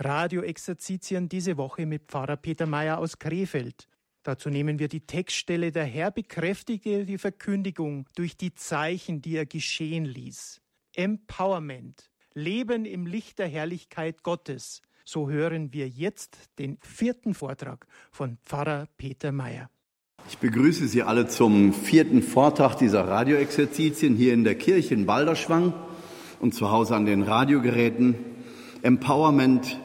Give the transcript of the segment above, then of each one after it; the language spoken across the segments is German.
Radioexerzitien diese Woche mit Pfarrer Peter Mayer aus Krefeld. Dazu nehmen wir die Textstelle Der Herr bekräftigte die Verkündigung durch die Zeichen, die er geschehen ließ. Empowerment. Leben im Licht der Herrlichkeit Gottes. So hören wir jetzt den vierten Vortrag von Pfarrer Peter Mayer. Ich begrüße Sie alle zum vierten Vortrag dieser Radioexerzitien hier in der Kirche in Balderschwang und zu Hause an den Radiogeräten. Empowerment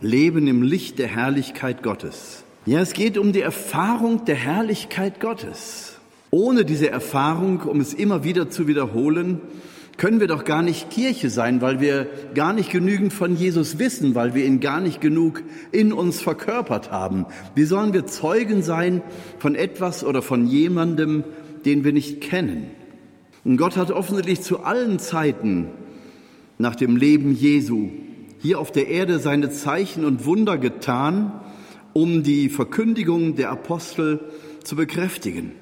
Leben im Licht der Herrlichkeit Gottes. Ja, es geht um die Erfahrung der Herrlichkeit Gottes. Ohne diese Erfahrung, um es immer wieder zu wiederholen, können wir doch gar nicht Kirche sein, weil wir gar nicht genügend von Jesus wissen, weil wir ihn gar nicht genug in uns verkörpert haben. Wie sollen wir Zeugen sein von etwas oder von jemandem, den wir nicht kennen? Und Gott hat offensichtlich zu allen Zeiten nach dem Leben Jesu hier auf der Erde seine Zeichen und Wunder getan, um die Verkündigung der Apostel zu bekräftigen.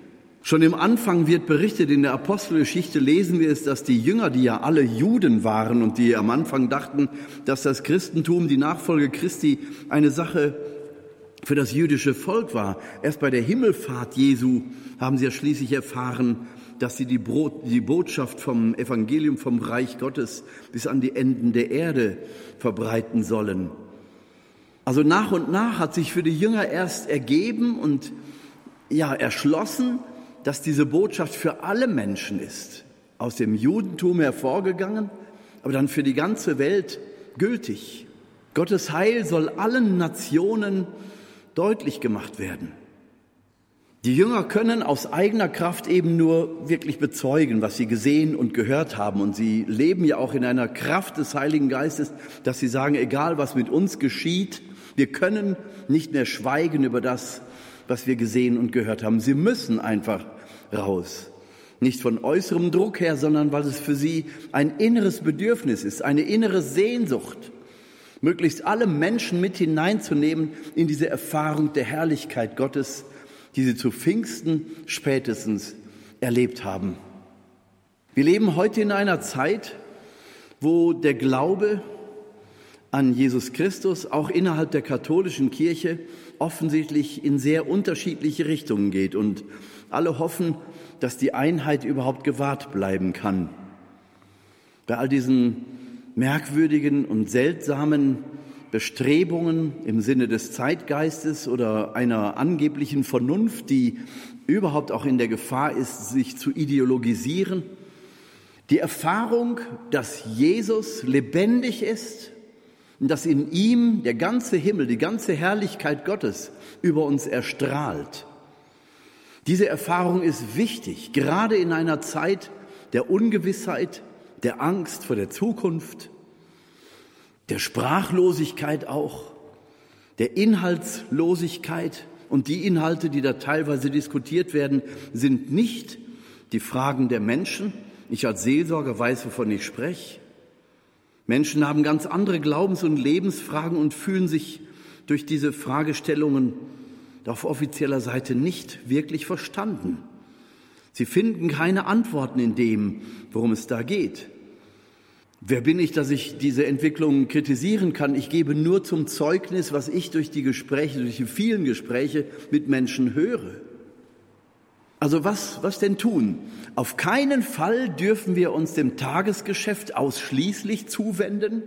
Schon im Anfang wird berichtet, in der Apostelgeschichte lesen wir es, dass die Jünger, die ja alle Juden waren und die am Anfang dachten, dass das Christentum, die Nachfolge Christi, eine Sache für das jüdische Volk war. Erst bei der Himmelfahrt Jesu haben sie ja schließlich erfahren, dass sie die, Brot, die Botschaft vom Evangelium vom Reich Gottes bis an die Enden der Erde verbreiten sollen. Also nach und nach hat sich für die Jünger erst ergeben und ja erschlossen, dass diese Botschaft für alle Menschen ist, aus dem Judentum hervorgegangen, aber dann für die ganze Welt gültig. Gottes Heil soll allen Nationen deutlich gemacht werden. Die Jünger können aus eigener Kraft eben nur wirklich bezeugen, was sie gesehen und gehört haben. Und sie leben ja auch in einer Kraft des Heiligen Geistes, dass sie sagen, egal was mit uns geschieht, wir können nicht mehr schweigen über das, was wir gesehen und gehört haben. Sie müssen einfach raus. Nicht von äußerem Druck her, sondern weil es für sie ein inneres Bedürfnis ist, eine innere Sehnsucht, möglichst alle Menschen mit hineinzunehmen in diese Erfahrung der Herrlichkeit Gottes, die sie zu Pfingsten spätestens erlebt haben. Wir leben heute in einer Zeit, wo der Glaube an Jesus Christus auch innerhalb der katholischen Kirche offensichtlich in sehr unterschiedliche Richtungen geht und alle hoffen, dass die Einheit überhaupt gewahrt bleiben kann. Bei all diesen merkwürdigen und seltsamen Bestrebungen im Sinne des Zeitgeistes oder einer angeblichen Vernunft, die überhaupt auch in der Gefahr ist, sich zu ideologisieren. Die Erfahrung, dass Jesus lebendig ist und dass in ihm der ganze Himmel, die ganze Herrlichkeit Gottes über uns erstrahlt. Diese Erfahrung ist wichtig, gerade in einer Zeit der Ungewissheit, der Angst vor der Zukunft, der Sprachlosigkeit auch, der Inhaltslosigkeit. Und die Inhalte, die da teilweise diskutiert werden, sind nicht die Fragen der Menschen. Ich als Seelsorger weiß, wovon ich spreche. Menschen haben ganz andere Glaubens- und Lebensfragen und fühlen sich durch diese Fragestellungen auf offizieller Seite nicht wirklich verstanden. Sie finden keine Antworten in dem, worum es da geht. Wer bin ich, dass ich diese Entwicklung kritisieren kann? Ich gebe nur zum Zeugnis, was ich durch die Gespräche, durch die vielen Gespräche mit Menschen höre. Also was, was denn tun? Auf keinen Fall dürfen wir uns dem Tagesgeschäft ausschließlich zuwenden,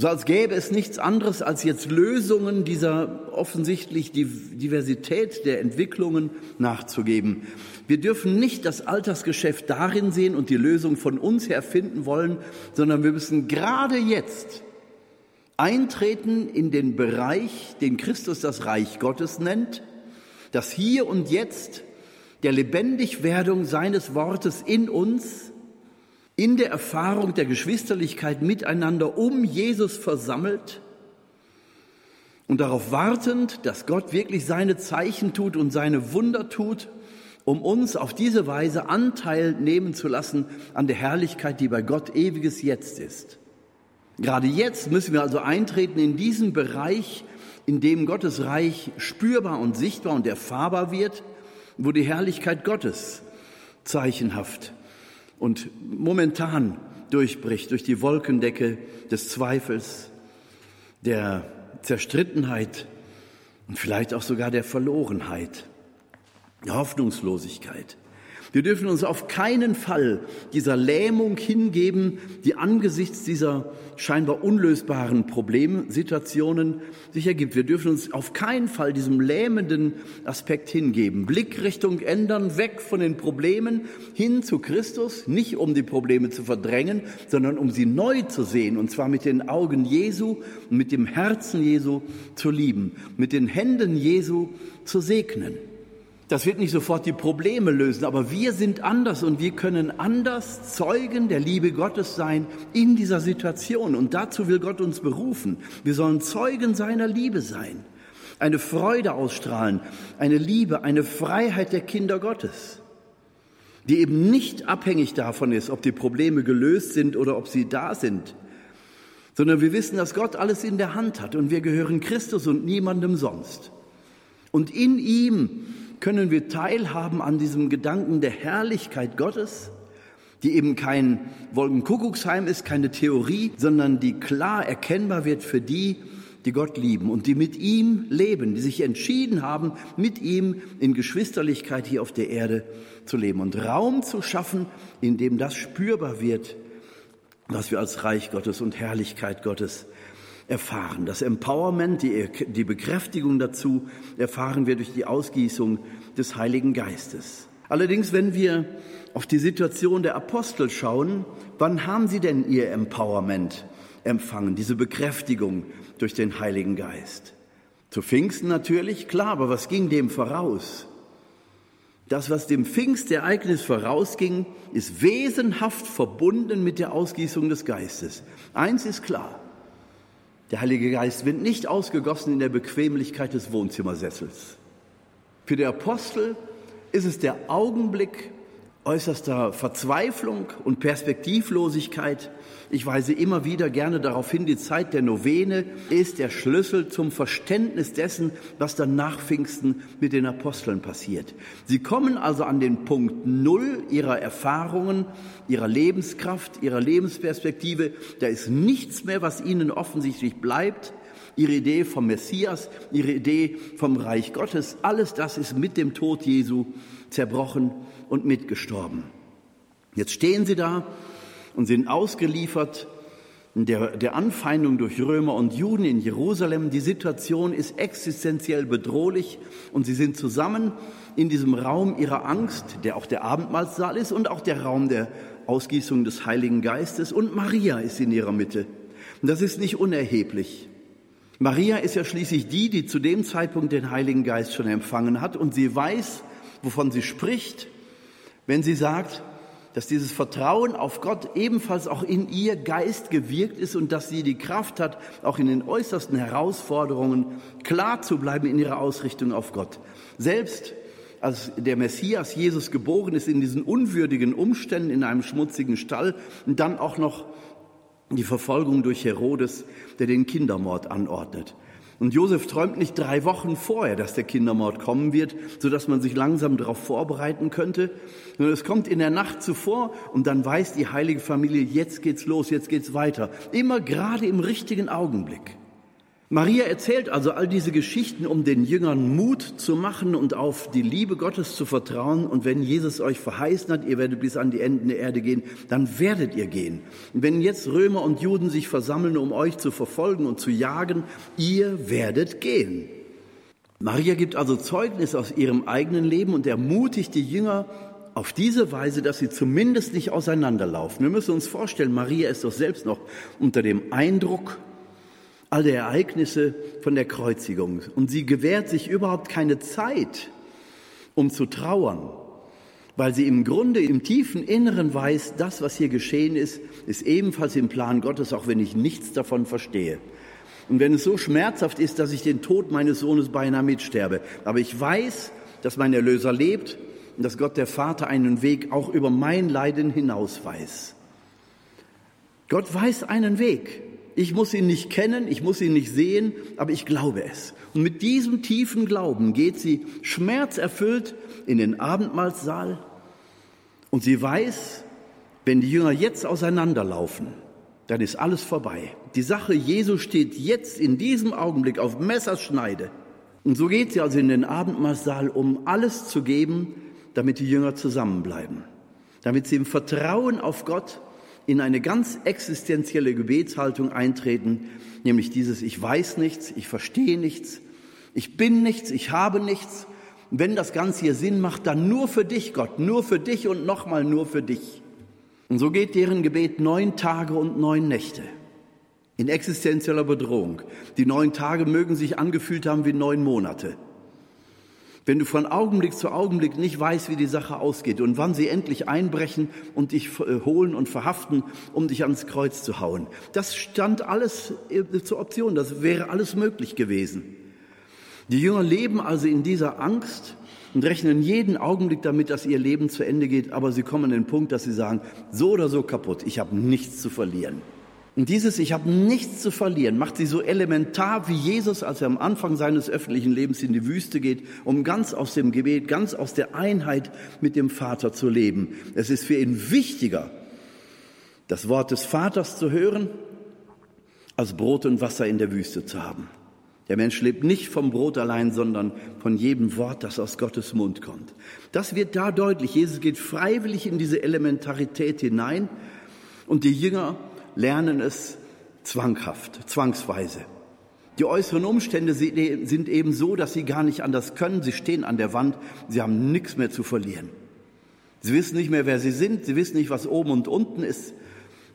so als gäbe es nichts anderes als jetzt Lösungen dieser offensichtlich Diversität der Entwicklungen nachzugeben. Wir dürfen nicht das Alltagsgeschäft darin sehen und die Lösung von uns her finden wollen, sondern wir müssen gerade jetzt eintreten in den Bereich, den Christus das Reich Gottes nennt, das hier und jetzt der Lebendigwerdung seines Wortes in uns in der Erfahrung der Geschwisterlichkeit miteinander um Jesus versammelt und darauf wartend, dass Gott wirklich seine Zeichen tut und seine Wunder tut, um uns auf diese Weise Anteil nehmen zu lassen an der Herrlichkeit, die bei Gott ewiges Jetzt ist. Gerade jetzt müssen wir also eintreten in diesen Bereich, in dem Gottes Reich spürbar und sichtbar und erfahrbar wird, wo die Herrlichkeit Gottes zeichenhaft und momentan durchbricht durch die Wolkendecke des Zweifels, der Zerstrittenheit und vielleicht auch sogar der Verlorenheit, der Hoffnungslosigkeit. Wir dürfen uns auf keinen Fall dieser Lähmung hingeben, die angesichts dieser scheinbar unlösbaren Problemsituationen sich ergibt. Wir dürfen uns auf keinen Fall diesem lähmenden Aspekt hingeben. Blickrichtung ändern, weg von den Problemen hin zu Christus, nicht um die Probleme zu verdrängen, sondern um sie neu zu sehen, und zwar mit den Augen Jesu und mit dem Herzen Jesu zu lieben, mit den Händen Jesu zu segnen. Das wird nicht sofort die Probleme lösen, aber wir sind anders und wir können anders Zeugen der Liebe Gottes sein in dieser Situation. Und dazu will Gott uns berufen. Wir sollen Zeugen seiner Liebe sein, eine Freude ausstrahlen, eine Liebe, eine Freiheit der Kinder Gottes, die eben nicht abhängig davon ist, ob die Probleme gelöst sind oder ob sie da sind, sondern wir wissen, dass Gott alles in der Hand hat und wir gehören Christus und niemandem sonst. Und in ihm können wir teilhaben an diesem Gedanken der Herrlichkeit Gottes, die eben kein Wolkenkuckucksheim ist, keine Theorie, sondern die klar erkennbar wird für die, die Gott lieben und die mit ihm leben, die sich entschieden haben, mit ihm in Geschwisterlichkeit hier auf der Erde zu leben und Raum zu schaffen, in dem das spürbar wird, was wir als Reich Gottes und Herrlichkeit Gottes erfahren. Das Empowerment, die, die Bekräftigung dazu erfahren wir durch die Ausgießung des Heiligen Geistes. Allerdings, wenn wir auf die Situation der Apostel schauen, wann haben sie denn ihr Empowerment empfangen, diese Bekräftigung durch den Heiligen Geist? Zu Pfingsten natürlich, klar, aber was ging dem voraus? Das, was dem Pfingstereignis vorausging, ist wesenhaft verbunden mit der Ausgießung des Geistes. Eins ist klar, der Heilige Geist wird nicht ausgegossen in der Bequemlichkeit des Wohnzimmersessels. Für die Apostel ist es der Augenblick äußerster Verzweiflung und Perspektivlosigkeit. Ich weise immer wieder gerne darauf hin, die Zeit der Novene ist der Schlüssel zum Verständnis dessen, was dann nach Pfingsten mit den Aposteln passiert. Sie kommen also an den Punkt Null ihrer Erfahrungen, ihrer Lebenskraft, ihrer Lebensperspektive. Da ist nichts mehr, was ihnen offensichtlich bleibt. Ihre Idee vom Messias, ihre Idee vom Reich Gottes, alles das ist mit dem Tod Jesu zerbrochen und mitgestorben. Jetzt stehen sie da und sind ausgeliefert der, der Anfeindung durch Römer und Juden in Jerusalem. Die Situation ist existenziell bedrohlich und sie sind zusammen in diesem Raum ihrer Angst, der auch der Abendmahlsaal ist und auch der Raum der Ausgießung des Heiligen Geistes. Und Maria ist in ihrer Mitte. Und das ist nicht unerheblich. Maria ist ja schließlich die, die zu dem Zeitpunkt den Heiligen Geist schon empfangen hat und sie weiß, wovon sie spricht, wenn sie sagt, dass dieses Vertrauen auf Gott ebenfalls auch in ihr Geist gewirkt ist und dass sie die Kraft hat, auch in den äußersten Herausforderungen klar zu bleiben in ihrer Ausrichtung auf Gott. Selbst als der Messias Jesus geboren ist in diesen unwürdigen Umständen in einem schmutzigen Stall und dann auch noch die Verfolgung durch Herodes, der den Kindermord anordnet. Und Josef träumt nicht drei Wochen vorher, dass der Kindermord kommen wird, so dass man sich langsam darauf vorbereiten könnte, sondern es kommt in der Nacht zuvor und dann weiß die heilige Familie, jetzt geht's los, jetzt geht's weiter. Immer gerade im richtigen Augenblick. Maria erzählt also all diese Geschichten, um den Jüngern Mut zu machen und auf die Liebe Gottes zu vertrauen. Und wenn Jesus euch verheißen hat, ihr werdet bis an die Enden der Erde gehen, dann werdet ihr gehen. Und wenn jetzt Römer und Juden sich versammeln, um euch zu verfolgen und zu jagen, ihr werdet gehen. Maria gibt also Zeugnis aus ihrem eigenen Leben und ermutigt die Jünger auf diese Weise, dass sie zumindest nicht auseinanderlaufen. Wir müssen uns vorstellen, Maria ist doch selbst noch unter dem Eindruck all der Ereignisse von der Kreuzigung. Und sie gewährt sich überhaupt keine Zeit, um zu trauern, weil sie im Grunde im tiefen Inneren weiß, das, was hier geschehen ist, ist ebenfalls im Plan Gottes, auch wenn ich nichts davon verstehe. Und wenn es so schmerzhaft ist, dass ich den Tod meines Sohnes beinahe mitsterbe, aber ich weiß, dass mein Erlöser lebt und dass Gott der Vater einen Weg auch über mein Leiden hinaus weiß. Gott weiß einen Weg. Ich muss ihn nicht kennen, ich muss ihn nicht sehen, aber ich glaube es. Und mit diesem tiefen Glauben geht sie schmerzerfüllt in den Abendmahlsaal und sie weiß, wenn die Jünger jetzt auseinanderlaufen, dann ist alles vorbei. Die Sache Jesu steht jetzt in diesem Augenblick auf Messerschneide. Und so geht sie also in den Abendmahlsaal, um alles zu geben, damit die Jünger zusammenbleiben, damit sie im Vertrauen auf Gott in eine ganz existenzielle Gebetshaltung eintreten, nämlich dieses Ich weiß nichts, ich verstehe nichts, ich bin nichts, ich habe nichts. Wenn das Ganze hier Sinn macht, dann nur für dich, Gott, nur für dich und nochmal nur für dich. Und so geht deren Gebet neun Tage und neun Nächte in existenzieller Bedrohung. Die neun Tage mögen sich angefühlt haben wie neun Monate. Wenn du von Augenblick zu Augenblick nicht weißt, wie die Sache ausgeht und wann sie endlich einbrechen und dich äh, holen und verhaften, um dich ans Kreuz zu hauen. Das stand alles äh, zur Option, das wäre alles möglich gewesen. Die Jünger leben also in dieser Angst und rechnen jeden Augenblick damit, dass ihr Leben zu Ende geht, aber sie kommen an den Punkt, dass sie sagen, so oder so kaputt, ich habe nichts zu verlieren. Und dieses Ich habe nichts zu verlieren macht sie so elementar wie Jesus, als er am Anfang seines öffentlichen Lebens in die Wüste geht, um ganz aus dem Gebet, ganz aus der Einheit mit dem Vater zu leben. Es ist für ihn wichtiger, das Wort des Vaters zu hören, als Brot und Wasser in der Wüste zu haben. Der Mensch lebt nicht vom Brot allein, sondern von jedem Wort, das aus Gottes Mund kommt. Das wird da deutlich. Jesus geht freiwillig in diese Elementarität hinein und die Jünger lernen es zwanghaft, zwangsweise. Die äußeren Umstände sind eben so, dass sie gar nicht anders können. Sie stehen an der Wand, sie haben nichts mehr zu verlieren. Sie wissen nicht mehr, wer sie sind, sie wissen nicht, was oben und unten ist.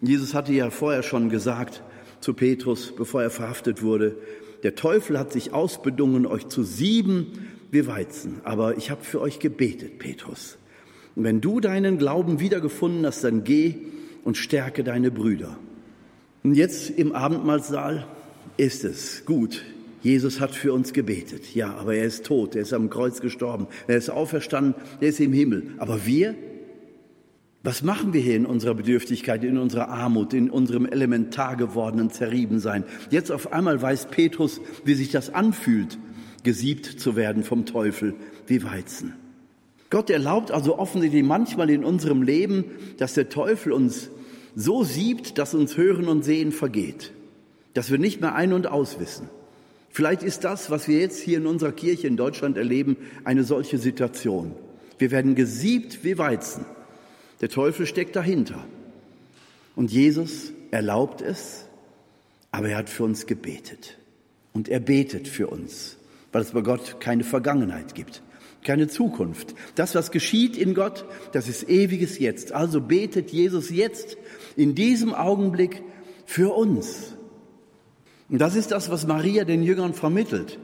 Jesus hatte ja vorher schon gesagt zu Petrus, bevor er verhaftet wurde, der Teufel hat sich ausbedungen, euch zu sieben wie Weizen. Aber ich habe für euch gebetet, Petrus. Und wenn du deinen Glauben wiedergefunden hast, dann geh und stärke deine Brüder. Und jetzt im Abendmahlsaal ist es gut. Jesus hat für uns gebetet. Ja, aber er ist tot. Er ist am Kreuz gestorben. Er ist auferstanden. Er ist im Himmel. Aber wir? Was machen wir hier in unserer Bedürftigkeit, in unserer Armut, in unserem elementar gewordenen Zerriebensein? Jetzt auf einmal weiß Petrus, wie sich das anfühlt, gesiebt zu werden vom Teufel wie Weizen. Gott erlaubt also offensichtlich manchmal in unserem Leben, dass der Teufel uns so siebt, dass uns Hören und Sehen vergeht, dass wir nicht mehr ein- und auswissen. Vielleicht ist das, was wir jetzt hier in unserer Kirche in Deutschland erleben, eine solche Situation. Wir werden gesiebt wie Weizen. Der Teufel steckt dahinter. Und Jesus erlaubt es, aber er hat für uns gebetet. Und er betet für uns, weil es bei Gott keine Vergangenheit gibt, keine Zukunft. Das, was geschieht in Gott, das ist ewiges Jetzt. Also betet Jesus jetzt in diesem Augenblick für uns. Und das ist das, was Maria den Jüngern vermittelt.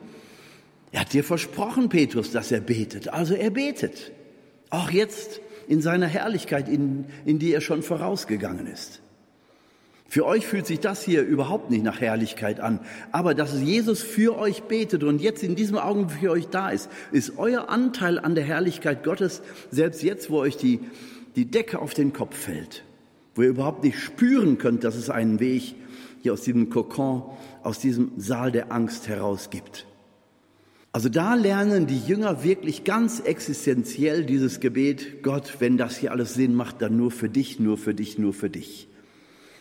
Er hat dir versprochen, Petrus, dass er betet. Also er betet. Auch jetzt in seiner Herrlichkeit, in, in die er schon vorausgegangen ist. Für euch fühlt sich das hier überhaupt nicht nach Herrlichkeit an. Aber dass Jesus für euch betet und jetzt in diesem Augenblick für euch da ist, ist euer Anteil an der Herrlichkeit Gottes, selbst jetzt, wo euch die, die Decke auf den Kopf fällt, wo ihr überhaupt nicht spüren könnt, dass es einen Weg hier aus diesem Kokon, aus diesem Saal der Angst heraus gibt. Also da lernen die Jünger wirklich ganz existenziell dieses Gebet, Gott, wenn das hier alles Sinn macht, dann nur für dich, nur für dich, nur für dich.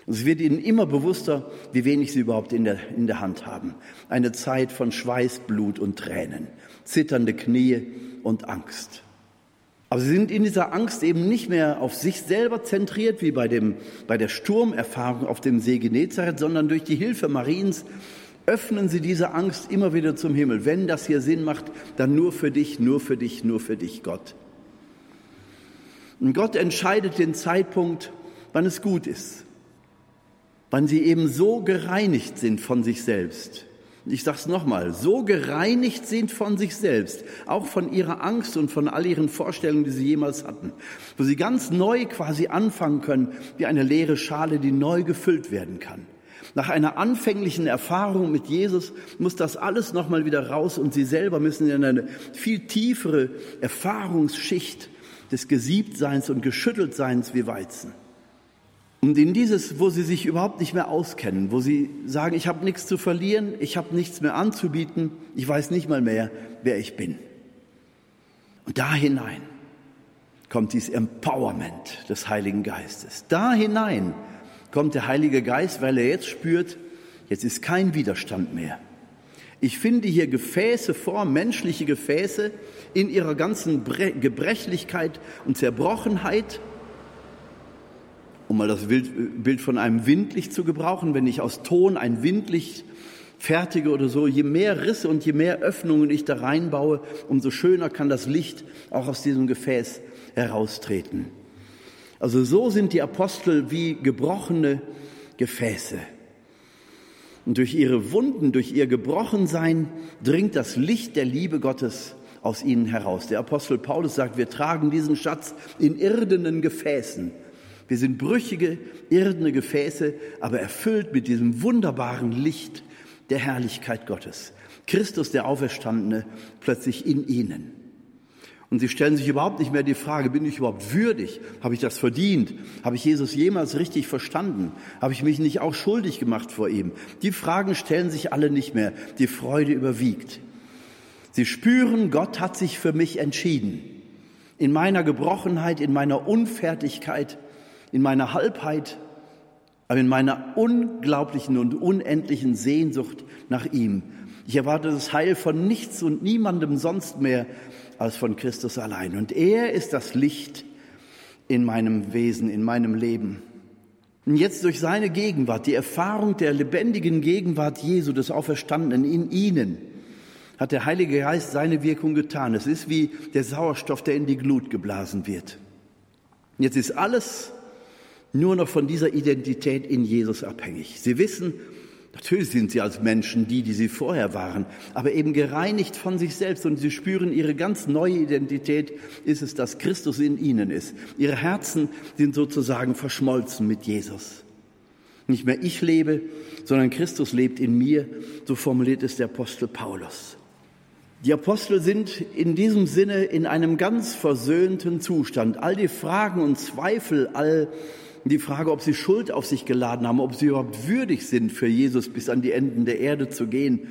Und es wird ihnen immer bewusster, wie wenig sie überhaupt in der, in der Hand haben. Eine Zeit von Schweiß, Blut und Tränen, zitternde Knie und Angst. Aber sie sind in dieser Angst eben nicht mehr auf sich selber zentriert, wie bei, dem, bei der Sturmerfahrung auf dem See Genezareth, sondern durch die Hilfe Mariens öffnen Sie diese Angst immer wieder zum Himmel. Wenn das hier Sinn macht, dann nur für dich, nur für dich, nur für dich, Gott. Und Gott entscheidet den Zeitpunkt, wann es gut ist, wann Sie eben so gereinigt sind von sich selbst. Ich sage es nochmal, so gereinigt sind von sich selbst, auch von ihrer Angst und von all ihren Vorstellungen, die sie jemals hatten, wo sie ganz neu quasi anfangen können, wie eine leere Schale, die neu gefüllt werden kann. Nach einer anfänglichen Erfahrung mit Jesus muss das alles nochmal wieder raus und sie selber müssen in eine viel tiefere Erfahrungsschicht des Gesiebtseins und Geschütteltseins wie Weizen. Und in dieses, wo sie sich überhaupt nicht mehr auskennen, wo sie sagen, ich habe nichts zu verlieren, ich habe nichts mehr anzubieten, ich weiß nicht mal mehr, wer ich bin. Und da hinein kommt dieses Empowerment des Heiligen Geistes. Da hinein kommt der Heilige Geist, weil er jetzt spürt, jetzt ist kein Widerstand mehr. Ich finde hier Gefäße vor, menschliche Gefäße in ihrer ganzen Gebrechlichkeit und Zerbrochenheit. Um mal das Bild von einem Windlicht zu gebrauchen, wenn ich aus Ton ein Windlicht fertige oder so, je mehr Risse und je mehr Öffnungen ich da reinbaue, umso schöner kann das Licht auch aus diesem Gefäß heraustreten. Also so sind die Apostel wie gebrochene Gefäße. Und durch ihre Wunden, durch ihr Gebrochensein dringt das Licht der Liebe Gottes aus ihnen heraus. Der Apostel Paulus sagt, wir tragen diesen Schatz in irdenen Gefäßen. Wir sind brüchige, irdene Gefäße, aber erfüllt mit diesem wunderbaren Licht der Herrlichkeit Gottes. Christus, der Auferstandene, plötzlich in ihnen. Und sie stellen sich überhaupt nicht mehr die Frage, bin ich überhaupt würdig? Habe ich das verdient? Habe ich Jesus jemals richtig verstanden? Habe ich mich nicht auch schuldig gemacht vor ihm? Die Fragen stellen sich alle nicht mehr. Die Freude überwiegt. Sie spüren, Gott hat sich für mich entschieden. In meiner Gebrochenheit, in meiner Unfertigkeit, in meiner Halbheit, aber in meiner unglaublichen und unendlichen Sehnsucht nach ihm. Ich erwarte das Heil von nichts und niemandem sonst mehr als von Christus allein. Und er ist das Licht in meinem Wesen, in meinem Leben. Und jetzt durch seine Gegenwart, die Erfahrung der lebendigen Gegenwart Jesu, des Auferstandenen in ihnen, hat der Heilige Geist seine Wirkung getan. Es ist wie der Sauerstoff, der in die Glut geblasen wird. Jetzt ist alles nur noch von dieser Identität in Jesus abhängig. Sie wissen, Natürlich sind sie als Menschen die, die sie vorher waren, aber eben gereinigt von sich selbst und sie spüren ihre ganz neue Identität ist es, dass Christus in ihnen ist. Ihre Herzen sind sozusagen verschmolzen mit Jesus. Nicht mehr ich lebe, sondern Christus lebt in mir, so formuliert es der Apostel Paulus. Die Apostel sind in diesem Sinne in einem ganz versöhnten Zustand. All die Fragen und Zweifel, all die Frage, ob sie Schuld auf sich geladen haben, ob sie überhaupt würdig sind, für Jesus bis an die Enden der Erde zu gehen.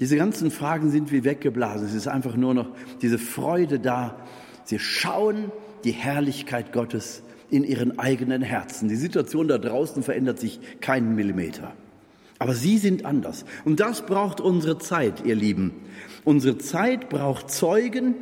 Diese ganzen Fragen sind wie weggeblasen. Es ist einfach nur noch diese Freude da. Sie schauen die Herrlichkeit Gottes in ihren eigenen Herzen. Die Situation da draußen verändert sich keinen Millimeter. Aber sie sind anders. Und das braucht unsere Zeit, ihr Lieben. Unsere Zeit braucht Zeugen,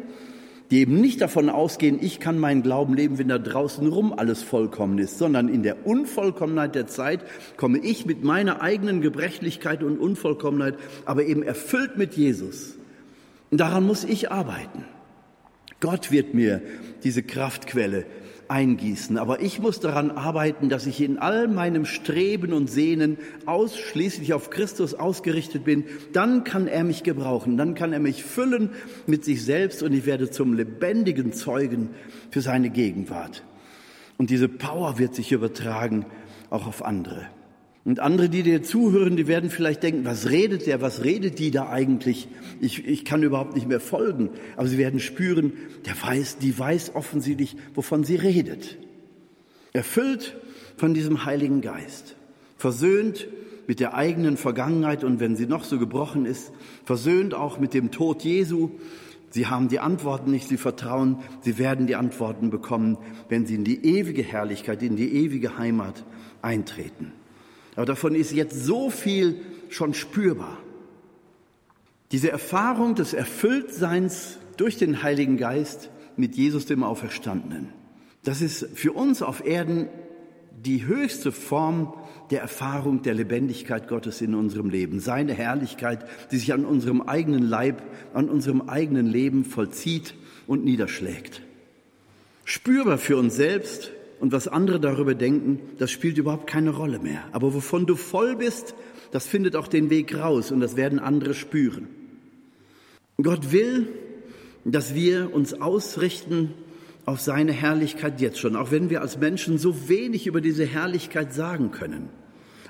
die eben nicht davon ausgehen, ich kann meinen Glauben leben, wenn da draußen rum alles vollkommen ist, sondern in der Unvollkommenheit der Zeit komme ich mit meiner eigenen Gebrechlichkeit und Unvollkommenheit, aber eben erfüllt mit Jesus. Und daran muss ich arbeiten. Gott wird mir diese Kraftquelle eingießen. Aber ich muss daran arbeiten, dass ich in all meinem Streben und Sehnen ausschließlich auf Christus ausgerichtet bin. Dann kann er mich gebrauchen. Dann kann er mich füllen mit sich selbst und ich werde zum lebendigen Zeugen für seine Gegenwart. Und diese Power wird sich übertragen auch auf andere. Und andere, die dir zuhören, die werden vielleicht denken, was redet der, was redet die da eigentlich? Ich, ich kann überhaupt nicht mehr folgen. Aber sie werden spüren, der weiß, die weiß offensichtlich, wovon sie redet. Erfüllt von diesem Heiligen Geist. Versöhnt mit der eigenen Vergangenheit und wenn sie noch so gebrochen ist, versöhnt auch mit dem Tod Jesu. Sie haben die Antworten nicht, sie vertrauen, sie werden die Antworten bekommen, wenn sie in die ewige Herrlichkeit, in die ewige Heimat eintreten. Aber davon ist jetzt so viel schon spürbar. Diese Erfahrung des Erfülltseins durch den Heiligen Geist mit Jesus dem Auferstandenen, das ist für uns auf Erden die höchste Form der Erfahrung der Lebendigkeit Gottes in unserem Leben. Seine Herrlichkeit, die sich an unserem eigenen Leib, an unserem eigenen Leben vollzieht und niederschlägt. Spürbar für uns selbst, und was andere darüber denken, das spielt überhaupt keine Rolle mehr. Aber wovon du voll bist, das findet auch den Weg raus und das werden andere spüren. Gott will, dass wir uns ausrichten auf seine Herrlichkeit jetzt schon, auch wenn wir als Menschen so wenig über diese Herrlichkeit sagen können.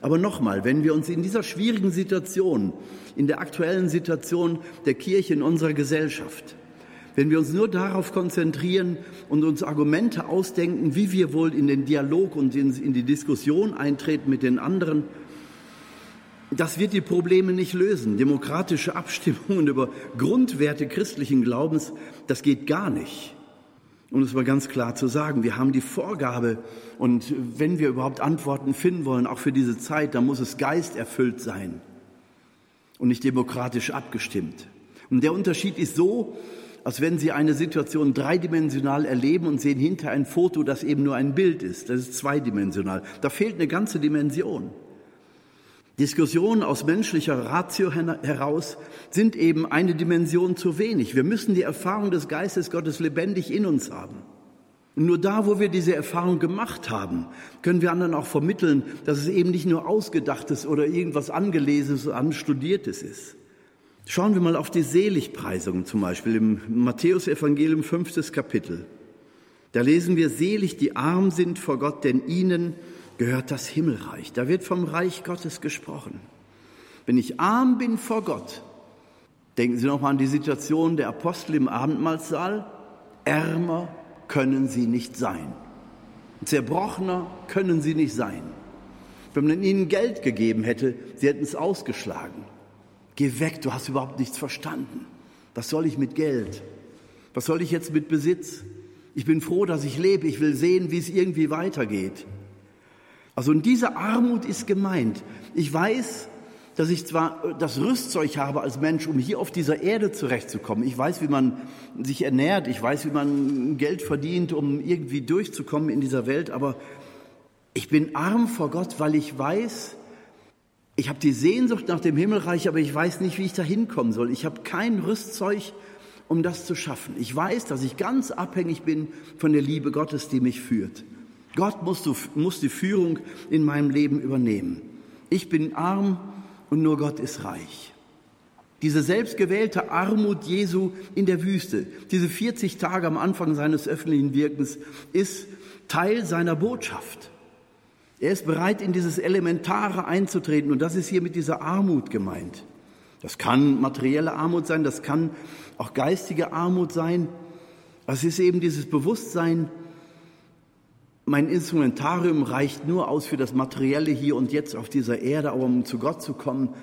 Aber nochmal, wenn wir uns in dieser schwierigen Situation, in der aktuellen Situation der Kirche in unserer Gesellschaft, wenn wir uns nur darauf konzentrieren und uns Argumente ausdenken, wie wir wohl in den Dialog und in, die Diskussion eintreten mit den anderen, das wird die Probleme nicht lösen. Demokratische Abstimmungen über Grundwerte christlichen Glaubens, das geht gar nicht. Um es mal ganz klar zu sagen, wir haben die Vorgabe und wenn wir überhaupt Antworten finden wollen, auch für diese Zeit, dann muss es geisterfüllt sein und nicht demokratisch abgestimmt. Und der Unterschied ist so, als wenn Sie eine Situation dreidimensional erleben und sehen hinter ein Foto, das eben nur ein Bild ist. Das ist zweidimensional. Da fehlt eine ganze Dimension. Diskussionen aus menschlicher Ratio heraus sind eben eine Dimension zu wenig. Wir müssen die Erfahrung des Geistes Gottes lebendig in uns haben. Und nur da, wo wir diese Erfahrung gemacht haben, können wir anderen auch vermitteln, dass es eben nicht nur ausgedachtes oder irgendwas angelesenes, anstudiertes ist. Schauen wir mal auf die Seligpreisung zum Beispiel im Matthäusevangelium fünftes Kapitel. Da lesen wir, selig die arm sind vor Gott, denn ihnen gehört das Himmelreich. Da wird vom Reich Gottes gesprochen. Wenn ich arm bin vor Gott, denken Sie nochmal an die Situation der Apostel im Abendmahlsaal. Ärmer können sie nicht sein. Zerbrochener können sie nicht sein. Wenn man ihnen Geld gegeben hätte, sie hätten es ausgeschlagen. Geh weg, du hast überhaupt nichts verstanden. Was soll ich mit Geld? Was soll ich jetzt mit Besitz? Ich bin froh, dass ich lebe. Ich will sehen, wie es irgendwie weitergeht. Also und diese Armut ist gemeint. Ich weiß, dass ich zwar das Rüstzeug habe als Mensch, um hier auf dieser Erde zurechtzukommen. Ich weiß, wie man sich ernährt. Ich weiß, wie man Geld verdient, um irgendwie durchzukommen in dieser Welt. Aber ich bin arm vor Gott, weil ich weiß, ich habe die Sehnsucht nach dem Himmelreich, aber ich weiß nicht, wie ich da hinkommen soll. Ich habe kein Rüstzeug, um das zu schaffen. Ich weiß, dass ich ganz abhängig bin von der Liebe Gottes, die mich führt. Gott muss, muss die Führung in meinem Leben übernehmen. Ich bin arm und nur Gott ist reich. Diese selbstgewählte Armut Jesu in der Wüste, diese 40 Tage am Anfang seines öffentlichen Wirkens, ist Teil seiner Botschaft. Er ist bereit, in dieses Elementare einzutreten. Und das ist hier mit dieser Armut gemeint. Das kann materielle Armut sein, das kann auch geistige Armut sein. Es ist eben dieses Bewusstsein, mein Instrumentarium reicht nur aus für das Materielle hier und jetzt auf dieser Erde, aber um zu Gott zu kommen,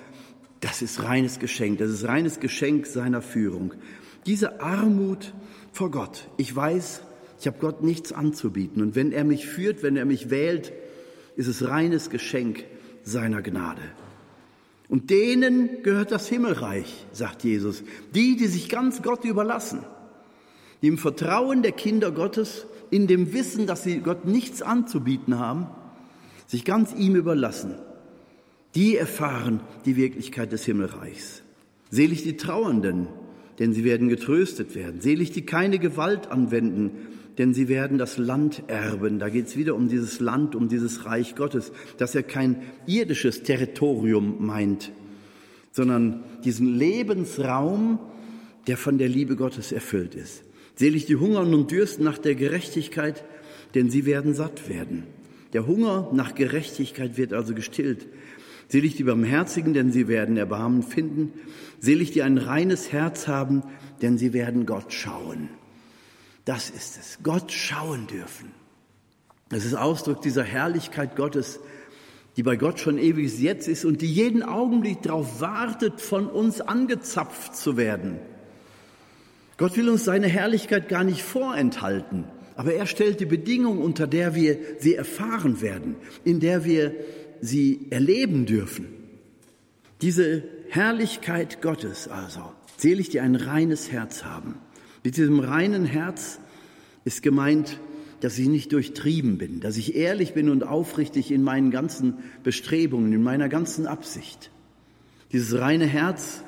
das ist reines Geschenk, das ist reines Geschenk seiner Führung. Diese Armut vor Gott. Ich weiß, ich habe Gott nichts anzubieten. Und wenn er mich führt, wenn er mich wählt, ist es reines Geschenk seiner Gnade. Und denen gehört das Himmelreich, sagt Jesus. Die, die sich ganz Gott überlassen, die im Vertrauen der Kinder Gottes, in dem Wissen, dass sie Gott nichts anzubieten haben, sich ganz ihm überlassen, die erfahren die Wirklichkeit des Himmelreichs. Selig die Trauernden, denn sie werden getröstet werden. Selig die keine Gewalt anwenden, denn sie werden das Land erben. Da geht es wieder um dieses Land, um dieses Reich Gottes, dass er kein irdisches Territorium meint, sondern diesen Lebensraum, der von der Liebe Gottes erfüllt ist. Selig die hungern und dürsten nach der Gerechtigkeit, denn sie werden satt werden. Der Hunger nach Gerechtigkeit wird also gestillt. Selig die Barmherzigen, denn sie werden Erbarmen finden. Selig die ein reines Herz haben, denn sie werden Gott schauen. Das ist es. Gott schauen dürfen. Das ist Ausdruck dieser Herrlichkeit Gottes, die bei Gott schon ewig jetzt ist und die jeden Augenblick darauf wartet, von uns angezapft zu werden. Gott will uns seine Herrlichkeit gar nicht vorenthalten, aber er stellt die Bedingung, unter der wir sie erfahren werden, in der wir sie erleben dürfen. Diese Herrlichkeit Gottes also, selig, die ein reines Herz haben. Mit diesem reinen Herz ist gemeint, dass ich nicht durchtrieben bin, dass ich ehrlich bin und aufrichtig in meinen ganzen Bestrebungen, in meiner ganzen Absicht. Dieses reine Herz,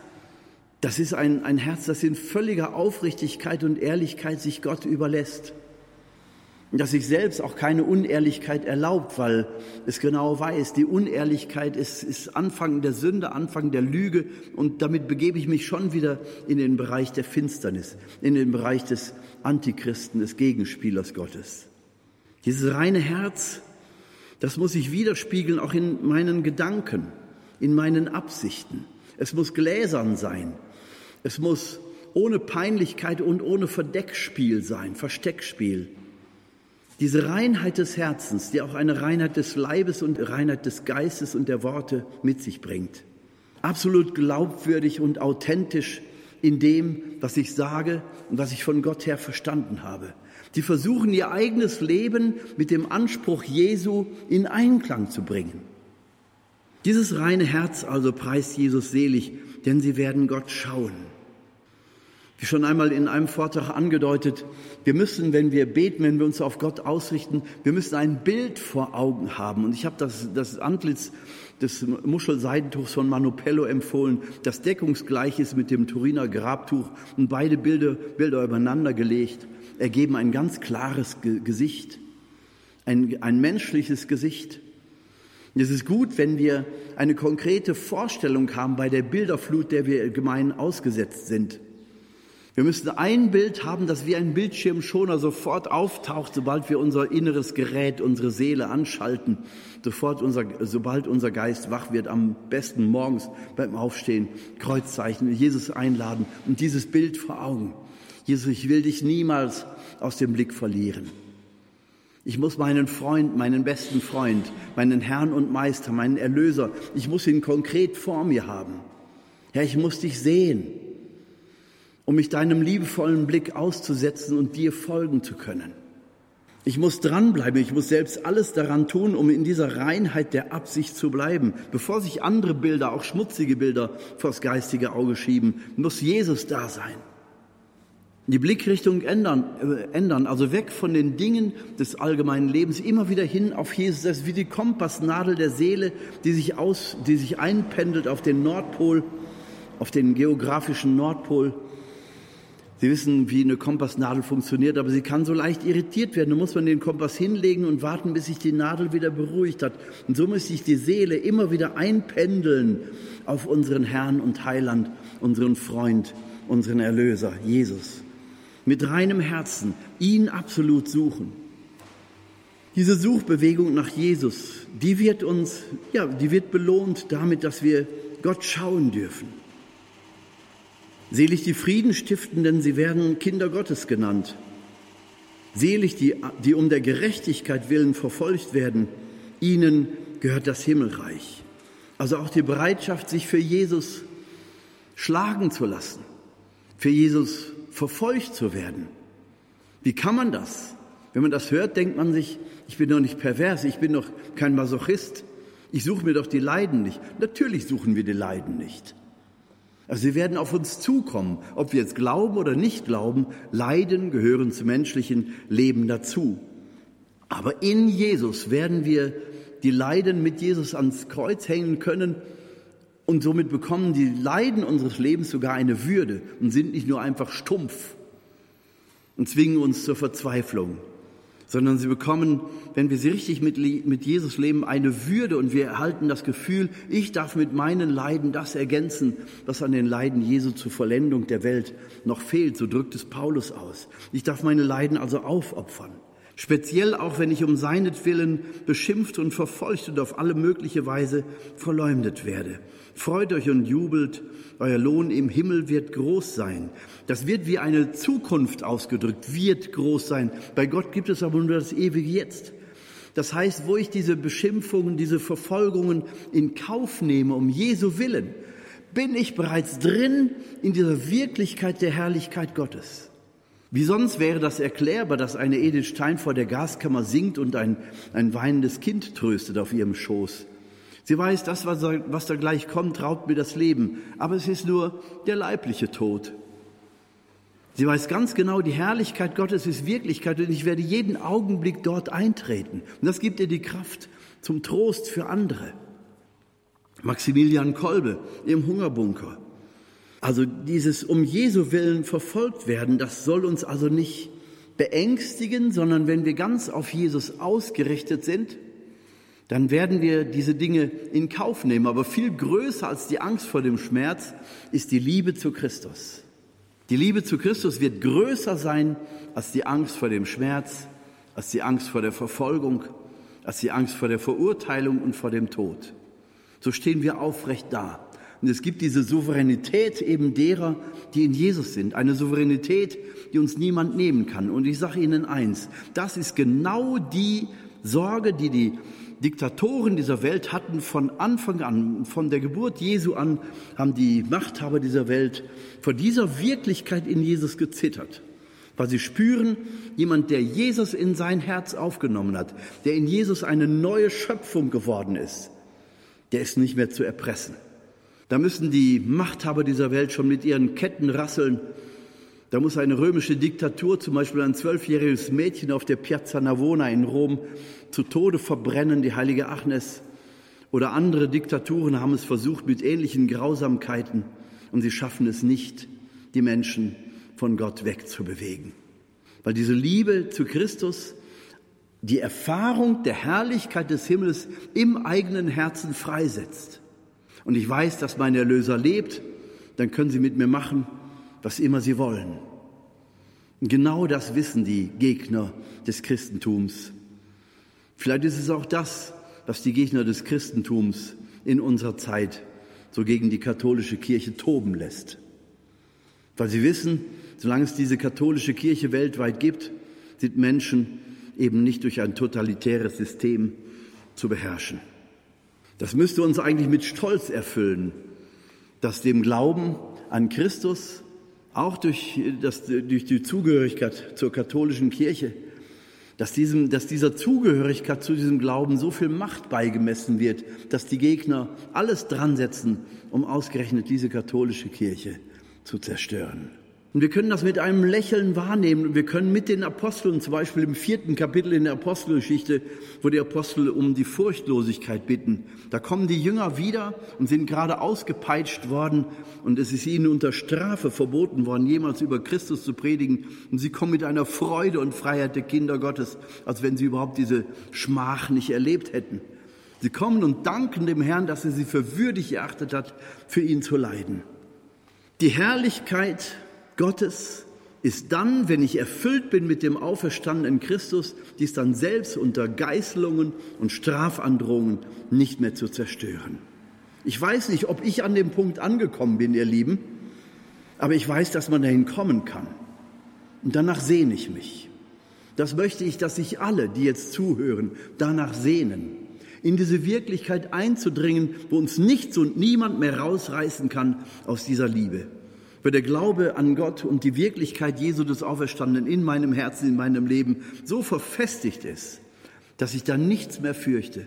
das ist ein, ein Herz, das in völliger Aufrichtigkeit und Ehrlichkeit sich Gott überlässt dass sich selbst auch keine Unehrlichkeit erlaubt, weil es genau weiß, die Unehrlichkeit ist, ist Anfang der Sünde, Anfang der Lüge und damit begebe ich mich schon wieder in den Bereich der Finsternis, in den Bereich des Antichristen, des Gegenspielers Gottes. Dieses reine Herz, das muss sich widerspiegeln auch in meinen Gedanken, in meinen Absichten. Es muss gläsern sein. Es muss ohne Peinlichkeit und ohne Verdeckspiel sein, Versteckspiel. Diese Reinheit des Herzens, die auch eine Reinheit des Leibes und Reinheit des Geistes und der Worte mit sich bringt. Absolut glaubwürdig und authentisch in dem, was ich sage und was ich von Gott her verstanden habe. Die versuchen ihr eigenes Leben mit dem Anspruch Jesu in Einklang zu bringen. Dieses reine Herz also preist Jesus selig, denn sie werden Gott schauen. Wie schon einmal in einem Vortrag angedeutet, wir müssen, wenn wir beten, wenn wir uns auf Gott ausrichten, wir müssen ein Bild vor Augen haben. Und ich habe das, das Antlitz des Muschelseidentuchs von Manopello empfohlen, das deckungsgleich ist mit dem Turiner Grabtuch und beide Bilder, Bilder übereinander gelegt, ergeben ein ganz klares Gesicht, ein, ein menschliches Gesicht. Es ist gut, wenn wir eine konkrete Vorstellung haben bei der Bilderflut, der wir gemein ausgesetzt sind. Wir müssen ein Bild haben, das wie ein Bildschirmschoner sofort auftaucht, sobald wir unser inneres Gerät, unsere Seele anschalten, sofort unser, sobald unser Geist wach wird, am besten morgens beim Aufstehen, Kreuzzeichen, Jesus einladen und dieses Bild vor Augen. Jesus, ich will dich niemals aus dem Blick verlieren. Ich muss meinen Freund, meinen besten Freund, meinen Herrn und Meister, meinen Erlöser, ich muss ihn konkret vor mir haben. Herr, ich muss dich sehen um mich deinem liebevollen Blick auszusetzen und dir folgen zu können. Ich muss dranbleiben, ich muss selbst alles daran tun, um in dieser Reinheit der Absicht zu bleiben. Bevor sich andere Bilder, auch schmutzige Bilder, vors geistige Auge schieben, muss Jesus da sein. Die Blickrichtung ändern, äh, ändern, also weg von den Dingen des allgemeinen Lebens, immer wieder hin auf Jesus. Das ist wie die Kompassnadel der Seele, die sich aus, die sich einpendelt auf den Nordpol, auf den geografischen Nordpol Sie wissen, wie eine Kompassnadel funktioniert, aber sie kann so leicht irritiert werden. Da muss man den Kompass hinlegen und warten, bis sich die Nadel wieder beruhigt hat. Und so muss sich die Seele immer wieder einpendeln auf unseren Herrn und Heiland, unseren Freund, unseren Erlöser, Jesus. Mit reinem Herzen ihn absolut suchen. Diese Suchbewegung nach Jesus, die wird uns, ja, die wird belohnt damit, dass wir Gott schauen dürfen. Selig die Frieden stiften, denn sie werden Kinder Gottes genannt. Selig die, die um der Gerechtigkeit willen verfolgt werden, ihnen gehört das Himmelreich. Also auch die Bereitschaft, sich für Jesus schlagen zu lassen, für Jesus verfolgt zu werden. Wie kann man das? Wenn man das hört, denkt man sich, ich bin doch nicht pervers, ich bin doch kein Masochist, ich suche mir doch die Leiden nicht. Natürlich suchen wir die Leiden nicht. Also sie werden auf uns zukommen, ob wir jetzt glauben oder nicht glauben. Leiden gehören zum menschlichen Leben dazu. Aber in Jesus werden wir die Leiden mit Jesus ans Kreuz hängen können und somit bekommen die Leiden unseres Lebens sogar eine Würde und sind nicht nur einfach stumpf und zwingen uns zur Verzweiflung sondern sie bekommen, wenn wir sie richtig mit, mit Jesus leben, eine Würde und wir erhalten das Gefühl, ich darf mit meinen Leiden das ergänzen, was an den Leiden Jesu zur Vollendung der Welt noch fehlt. So drückt es Paulus aus. Ich darf meine Leiden also aufopfern. Speziell auch, wenn ich um seinetwillen beschimpft und verfolgt und auf alle mögliche Weise verleumdet werde. Freut euch und jubelt, euer Lohn im Himmel wird groß sein. Das wird wie eine Zukunft ausgedrückt, wird groß sein. Bei Gott gibt es aber nur das ewige Jetzt. Das heißt, wo ich diese Beschimpfungen, diese Verfolgungen in Kauf nehme, um Jesu Willen, bin ich bereits drin in dieser Wirklichkeit der Herrlichkeit Gottes. Wie sonst wäre das erklärbar, dass eine Edith Stein vor der Gaskammer singt und ein, ein weinendes Kind tröstet auf ihrem Schoß. Sie weiß, das, was da, gleich kommt, raubt mir das Leben. Aber es ist nur der leibliche Tod. Sie weiß ganz genau, die Herrlichkeit Gottes ist Wirklichkeit und ich werde jeden Augenblick dort eintreten. Und das gibt ihr die Kraft zum Trost für andere. Maximilian Kolbe im Hungerbunker. Also dieses um Jesu Willen verfolgt werden, das soll uns also nicht beängstigen, sondern wenn wir ganz auf Jesus ausgerichtet sind, dann werden wir diese Dinge in Kauf nehmen. Aber viel größer als die Angst vor dem Schmerz ist die Liebe zu Christus. Die Liebe zu Christus wird größer sein als die Angst vor dem Schmerz, als die Angst vor der Verfolgung, als die Angst vor der Verurteilung und vor dem Tod. So stehen wir aufrecht da. Und es gibt diese Souveränität eben derer, die in Jesus sind. Eine Souveränität, die uns niemand nehmen kann. Und ich sage Ihnen eins, das ist genau die Sorge, die die Diktatoren dieser Welt hatten von Anfang an, von der Geburt Jesu an, haben die Machthaber dieser Welt vor dieser Wirklichkeit in Jesus gezittert. weil sie spüren, jemand, der Jesus in sein Herz aufgenommen hat, der in Jesus eine neue Schöpfung geworden ist, der ist nicht mehr zu erpressen. Da müssen die Machthaber dieser Welt schon mit ihren Ketten rasseln. Da muss eine römische Diktatur zum Beispiel ein zwölfjähriges Mädchen auf der Piazza Navona in Rom zu Tode verbrennen, die heilige Agnes. Oder andere Diktaturen haben es versucht mit ähnlichen Grausamkeiten und sie schaffen es nicht, die Menschen von Gott wegzubewegen. Weil diese Liebe zu Christus die Erfahrung der Herrlichkeit des Himmels im eigenen Herzen freisetzt. Und ich weiß, dass mein Erlöser lebt, dann können Sie mit mir machen, was immer Sie wollen. Genau das wissen die Gegner des Christentums. Vielleicht ist es auch das, was die Gegner des Christentums in unserer Zeit so gegen die katholische Kirche toben lässt. Weil sie wissen, solange es diese katholische Kirche weltweit gibt, sind Menschen eben nicht durch ein totalitäres System zu beherrschen. Das müsste uns eigentlich mit Stolz erfüllen, dass dem Glauben an Christus, auch durch, das, durch die Zugehörigkeit zur katholischen Kirche, dass, diesem, dass dieser Zugehörigkeit zu diesem Glauben so viel Macht beigemessen wird, dass die Gegner alles dran setzen, um ausgerechnet diese katholische Kirche zu zerstören. Und wir können das mit einem Lächeln wahrnehmen. Wir können mit den Aposteln, zum Beispiel im vierten Kapitel in der Apostelgeschichte, wo die Apostel um die Furchtlosigkeit bitten. Da kommen die Jünger wieder und sind gerade ausgepeitscht worden. Und es ist ihnen unter Strafe verboten worden, jemals über Christus zu predigen. Und sie kommen mit einer Freude und Freiheit der Kinder Gottes, als wenn sie überhaupt diese Schmach nicht erlebt hätten. Sie kommen und danken dem Herrn, dass er sie für würdig erachtet hat, für ihn zu leiden. Die Herrlichkeit Gottes ist dann, wenn ich erfüllt bin mit dem auferstandenen Christus, dies dann selbst unter Geißelungen und Strafandrohungen nicht mehr zu zerstören. Ich weiß nicht, ob ich an dem Punkt angekommen bin, ihr Lieben, aber ich weiß, dass man dahin kommen kann. Und danach sehne ich mich. Das möchte ich, dass sich alle, die jetzt zuhören, danach sehnen, in diese Wirklichkeit einzudringen, wo uns nichts und niemand mehr rausreißen kann aus dieser Liebe wo der Glaube an Gott und die Wirklichkeit Jesu des Auferstandenen in meinem Herzen, in meinem Leben so verfestigt ist, dass ich da nichts mehr fürchte,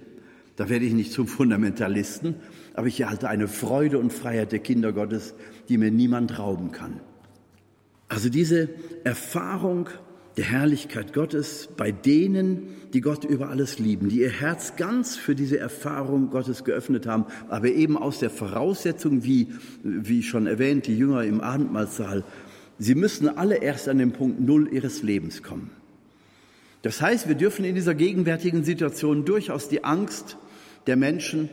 da werde ich nicht zum Fundamentalisten, aber ich erhalte eine Freude und Freiheit der Kinder Gottes, die mir niemand rauben kann. Also diese Erfahrung der Herrlichkeit Gottes bei denen, die Gott über alles lieben, die ihr Herz ganz für diese Erfahrung Gottes geöffnet haben, aber eben aus der Voraussetzung, wie, wie schon erwähnt, die Jünger im Abendmahlsaal, sie müssen alle erst an den Punkt Null ihres Lebens kommen. Das heißt, wir dürfen in dieser gegenwärtigen Situation durchaus die Angst der Menschen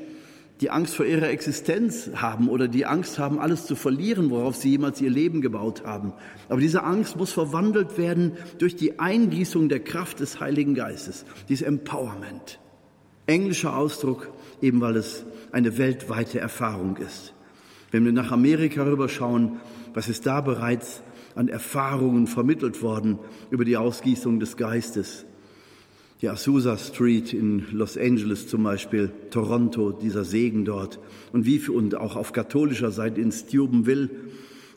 die Angst vor ihrer Existenz haben oder die Angst haben, alles zu verlieren, worauf sie jemals ihr Leben gebaut haben. Aber diese Angst muss verwandelt werden durch die Eingießung der Kraft des Heiligen Geistes, dieses Empowerment. Englischer Ausdruck, eben weil es eine weltweite Erfahrung ist. Wenn wir nach Amerika rüberschauen, was ist da bereits an Erfahrungen vermittelt worden über die Ausgießung des Geistes? Die Azusa Street in Los Angeles zum Beispiel, Toronto, dieser Segen dort. Und wie und auch auf katholischer Seite in Steubenville.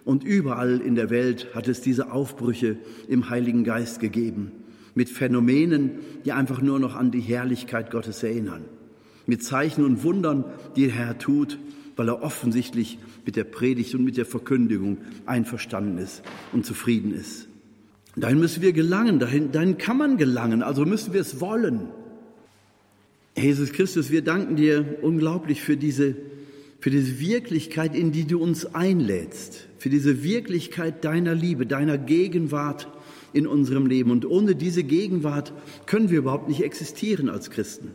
Und überall in der Welt hat es diese Aufbrüche im Heiligen Geist gegeben. Mit Phänomenen, die einfach nur noch an die Herrlichkeit Gottes erinnern, mit Zeichen und Wundern, die der Herr tut, weil er offensichtlich mit der Predigt und mit der Verkündigung einverstanden ist und zufrieden ist. Dahin müssen wir gelangen, dahin, dahin kann man gelangen, also müssen wir es wollen. Jesus Christus, wir danken dir unglaublich für diese, für diese Wirklichkeit, in die du uns einlädst, für diese Wirklichkeit deiner Liebe, deiner Gegenwart in unserem Leben. Und ohne diese Gegenwart können wir überhaupt nicht existieren als Christen.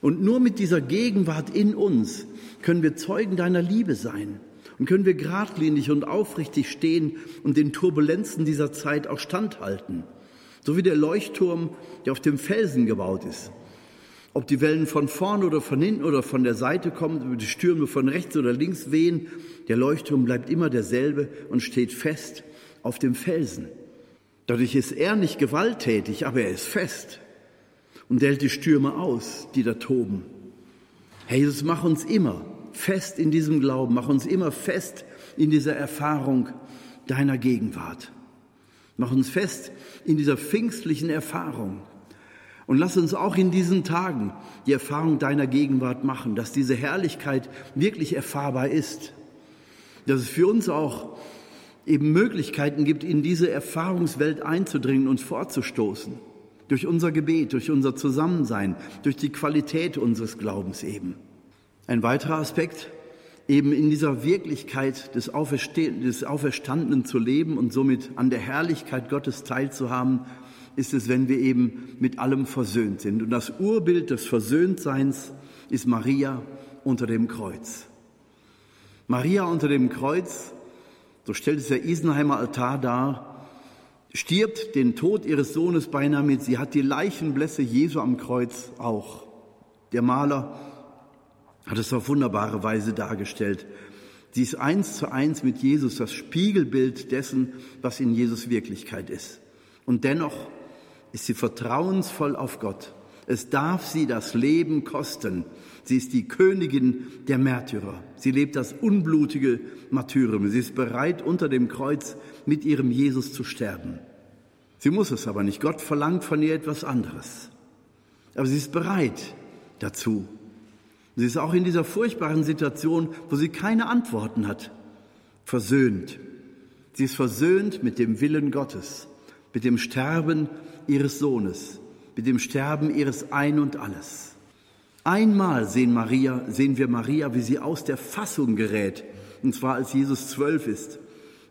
Und nur mit dieser Gegenwart in uns können wir Zeugen deiner Liebe sein. Und können wir geradlinig und aufrichtig stehen und den Turbulenzen dieser Zeit auch standhalten. So wie der Leuchtturm, der auf dem Felsen gebaut ist. Ob die Wellen von vorn oder von hinten oder von der Seite kommen, die Stürme von rechts oder links wehen, der Leuchtturm bleibt immer derselbe und steht fest auf dem Felsen. Dadurch ist er nicht gewalttätig, aber er ist fest und hält die Stürme aus, die da toben. Herr Jesus, mach uns immer fest in diesem Glauben, mach uns immer fest in dieser Erfahrung deiner Gegenwart. Mach uns fest in dieser pfingstlichen Erfahrung. Und lass uns auch in diesen Tagen die Erfahrung deiner Gegenwart machen, dass diese Herrlichkeit wirklich erfahrbar ist. Dass es für uns auch eben Möglichkeiten gibt, in diese Erfahrungswelt einzudringen, uns vorzustoßen. Durch unser Gebet, durch unser Zusammensein, durch die Qualität unseres Glaubens eben. Ein weiterer Aspekt, eben in dieser Wirklichkeit des, des Auferstandenen zu leben und somit an der Herrlichkeit Gottes teilzuhaben, ist es, wenn wir eben mit allem versöhnt sind. Und das Urbild des Versöhntseins ist Maria unter dem Kreuz. Maria unter dem Kreuz, so stellt es der Isenheimer Altar dar, stirbt den Tod ihres Sohnes beinahe mit. Sie hat die Leichenblässe Jesu am Kreuz auch. Der Maler hat es auf wunderbare Weise dargestellt. Sie ist eins zu eins mit Jesus, das Spiegelbild dessen, was in Jesus Wirklichkeit ist. Und dennoch ist sie vertrauensvoll auf Gott. Es darf sie das Leben kosten. Sie ist die Königin der Märtyrer. Sie lebt das unblutige Martyrium. Sie ist bereit, unter dem Kreuz mit ihrem Jesus zu sterben. Sie muss es aber nicht. Gott verlangt von ihr etwas anderes. Aber sie ist bereit dazu. Sie ist auch in dieser furchtbaren Situation, wo sie keine Antworten hat, versöhnt. Sie ist versöhnt mit dem Willen Gottes, mit dem Sterben ihres Sohnes, mit dem Sterben ihres Ein und alles. Einmal sehen, Maria, sehen wir Maria, wie sie aus der Fassung gerät, und zwar als Jesus zwölf ist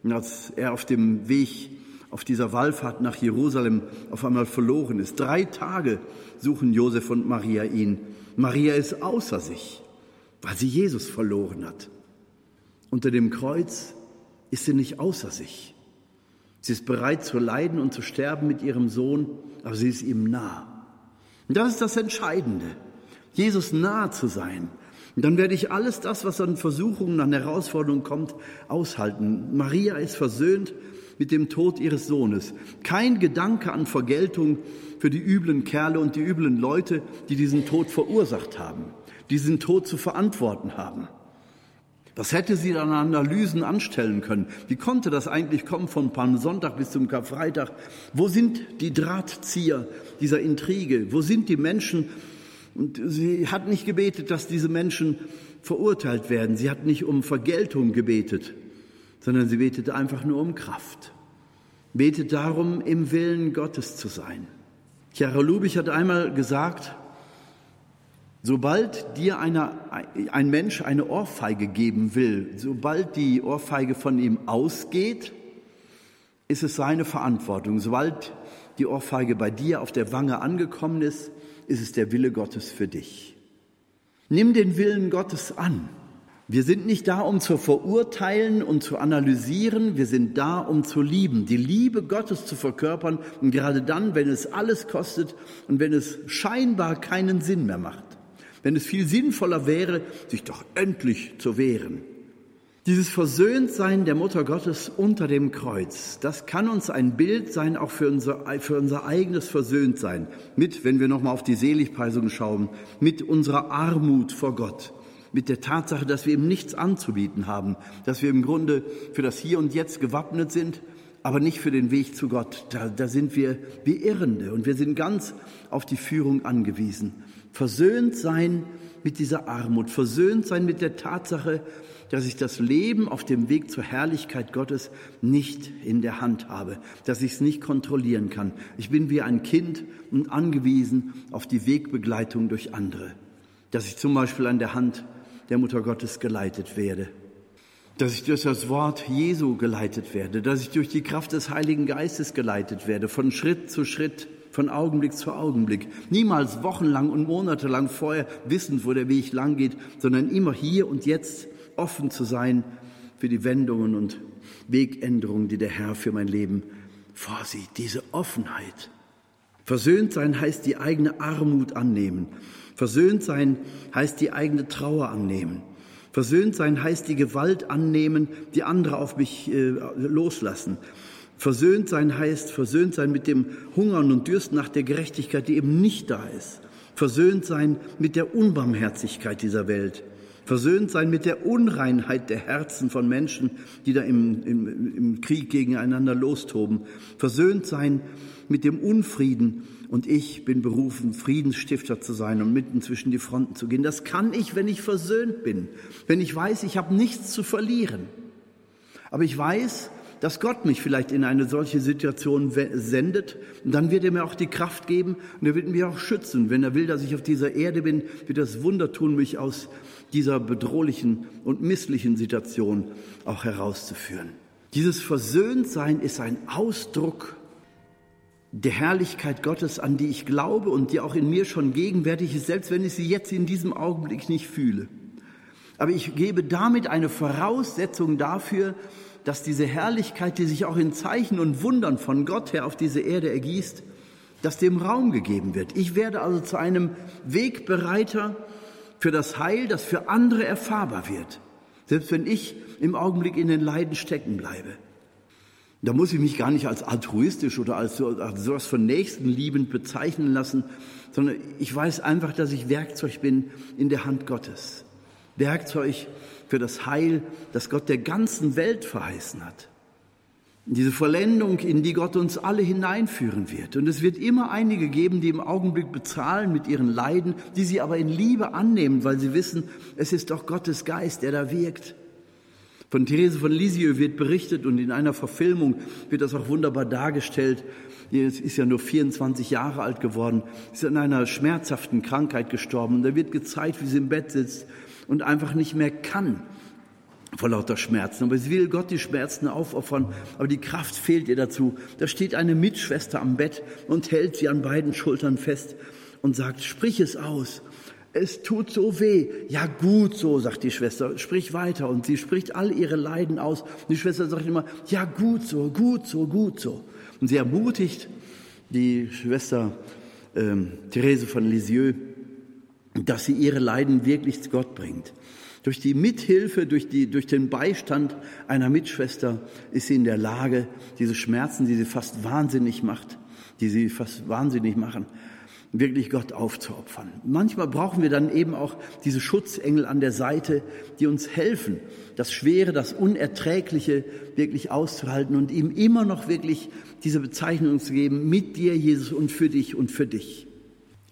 und als er auf dem Weg auf dieser Wallfahrt nach Jerusalem auf einmal verloren ist. Drei Tage suchen Josef und Maria ihn. Maria ist außer sich, weil sie Jesus verloren hat. Unter dem Kreuz ist sie nicht außer sich. Sie ist bereit zu leiden und zu sterben mit ihrem Sohn, aber sie ist ihm nah. Und das ist das Entscheidende, Jesus nah zu sein. Und dann werde ich alles das, was an Versuchungen, an Herausforderungen kommt, aushalten. Maria ist versöhnt mit dem Tod ihres Sohnes. Kein Gedanke an Vergeltung für die üblen Kerle und die üblen Leute, die diesen Tod verursacht haben, diesen Tod zu verantworten haben. Was hätte sie dann an Analysen anstellen können? Wie konnte das eigentlich kommen von Palmsonntag bis zum Karfreitag? Wo sind die Drahtzieher dieser Intrige? Wo sind die Menschen? Und sie hat nicht gebetet, dass diese Menschen verurteilt werden. Sie hat nicht um Vergeltung gebetet sondern sie betete einfach nur um Kraft. Betet darum, im Willen Gottes zu sein. Chiara Lubich hat einmal gesagt, sobald dir eine, ein Mensch eine Ohrfeige geben will, sobald die Ohrfeige von ihm ausgeht, ist es seine Verantwortung. Sobald die Ohrfeige bei dir auf der Wange angekommen ist, ist es der Wille Gottes für dich. Nimm den Willen Gottes an. Wir sind nicht da, um zu verurteilen und zu analysieren, wir sind da, um zu lieben, die Liebe Gottes zu verkörpern. Und gerade dann, wenn es alles kostet und wenn es scheinbar keinen Sinn mehr macht, wenn es viel sinnvoller wäre, sich doch endlich zu wehren. Dieses Versöhntsein der Mutter Gottes unter dem Kreuz, das kann uns ein Bild sein, auch für unser, für unser eigenes Versöhntsein, mit, wenn wir nochmal auf die Seligpreisung schauen, mit unserer Armut vor Gott mit der Tatsache, dass wir ihm nichts anzubieten haben, dass wir im Grunde für das Hier und Jetzt gewappnet sind, aber nicht für den Weg zu Gott. Da, da sind wir wie Irrende und wir sind ganz auf die Führung angewiesen. Versöhnt sein mit dieser Armut, versöhnt sein mit der Tatsache, dass ich das Leben auf dem Weg zur Herrlichkeit Gottes nicht in der Hand habe, dass ich es nicht kontrollieren kann. Ich bin wie ein Kind und angewiesen auf die Wegbegleitung durch andere, dass ich zum Beispiel an der Hand der Mutter Gottes geleitet werde. Dass ich durch das Wort Jesu geleitet werde, dass ich durch die Kraft des Heiligen Geistes geleitet werde, von Schritt zu Schritt, von Augenblick zu Augenblick. Niemals wochenlang und monatelang vorher wissend, wo der Weg lang geht, sondern immer hier und jetzt offen zu sein für die Wendungen und Wegänderungen, die der Herr für mein Leben vorsieht. Diese Offenheit. Versöhnt sein heißt die eigene Armut annehmen. Versöhnt sein heißt die eigene Trauer annehmen. Versöhnt sein heißt die Gewalt annehmen, die andere auf mich äh, loslassen. Versöhnt sein heißt versöhnt sein mit dem Hungern und Dürsten nach der Gerechtigkeit, die eben nicht da ist. Versöhnt sein mit der Unbarmherzigkeit dieser Welt. Versöhnt sein mit der Unreinheit der Herzen von Menschen, die da im, im, im Krieg gegeneinander lostoben. Versöhnt sein mit dem Unfrieden. Und ich bin berufen, Friedensstifter zu sein und mitten zwischen die Fronten zu gehen. Das kann ich, wenn ich versöhnt bin, wenn ich weiß, ich habe nichts zu verlieren. Aber ich weiß, dass Gott mich vielleicht in eine solche Situation sendet. Und dann wird er mir auch die Kraft geben und er wird mich auch schützen. Wenn er will, dass ich auf dieser Erde bin, wird das Wunder tun, mich aus dieser bedrohlichen und misslichen Situation auch herauszuführen. Dieses Versöhntsein ist ein Ausdruck der Herrlichkeit Gottes, an die ich glaube und die auch in mir schon gegenwärtig ist, selbst wenn ich sie jetzt in diesem Augenblick nicht fühle. Aber ich gebe damit eine Voraussetzung dafür, dass diese Herrlichkeit, die sich auch in Zeichen und Wundern von Gott her auf diese Erde ergießt, dass dem Raum gegeben wird. Ich werde also zu einem Wegbereiter für das Heil, das für andere erfahrbar wird, selbst wenn ich im Augenblick in den Leiden stecken bleibe. Da muss ich mich gar nicht als altruistisch oder als, so, als sowas von Nächstenliebend bezeichnen lassen, sondern ich weiß einfach, dass ich Werkzeug bin in der Hand Gottes. Werkzeug für das Heil, das Gott der ganzen Welt verheißen hat. Diese Vollendung, in die Gott uns alle hineinführen wird. Und es wird immer einige geben, die im Augenblick bezahlen mit ihren Leiden, die sie aber in Liebe annehmen, weil sie wissen, es ist doch Gottes Geist, der da wirkt. Von Therese von Lisieux wird berichtet und in einer Verfilmung wird das auch wunderbar dargestellt. Sie ist ja nur 24 Jahre alt geworden, ist an einer schmerzhaften Krankheit gestorben. Da wird gezeigt, wie sie im Bett sitzt und einfach nicht mehr kann vor lauter Schmerzen. Aber sie will Gott die Schmerzen aufopfern, aber die Kraft fehlt ihr dazu. Da steht eine Mitschwester am Bett und hält sie an beiden Schultern fest und sagt, sprich es aus. Es tut so weh. Ja, gut so, sagt die Schwester. Sprich weiter. Und sie spricht all ihre Leiden aus. Und die Schwester sagt immer, ja, gut so, gut so, gut so. Und sie ermutigt die Schwester ähm, Therese von Lisieux, dass sie ihre Leiden wirklich zu Gott bringt. Durch die Mithilfe, durch, die, durch den Beistand einer Mitschwester ist sie in der Lage, diese Schmerzen, die sie fast wahnsinnig macht, die sie fast wahnsinnig machen, wirklich Gott aufzuopfern. Manchmal brauchen wir dann eben auch diese Schutzengel an der Seite, die uns helfen, das Schwere, das Unerträgliche wirklich auszuhalten und ihm immer noch wirklich diese Bezeichnung zu geben, mit dir, Jesus, und für dich und für dich.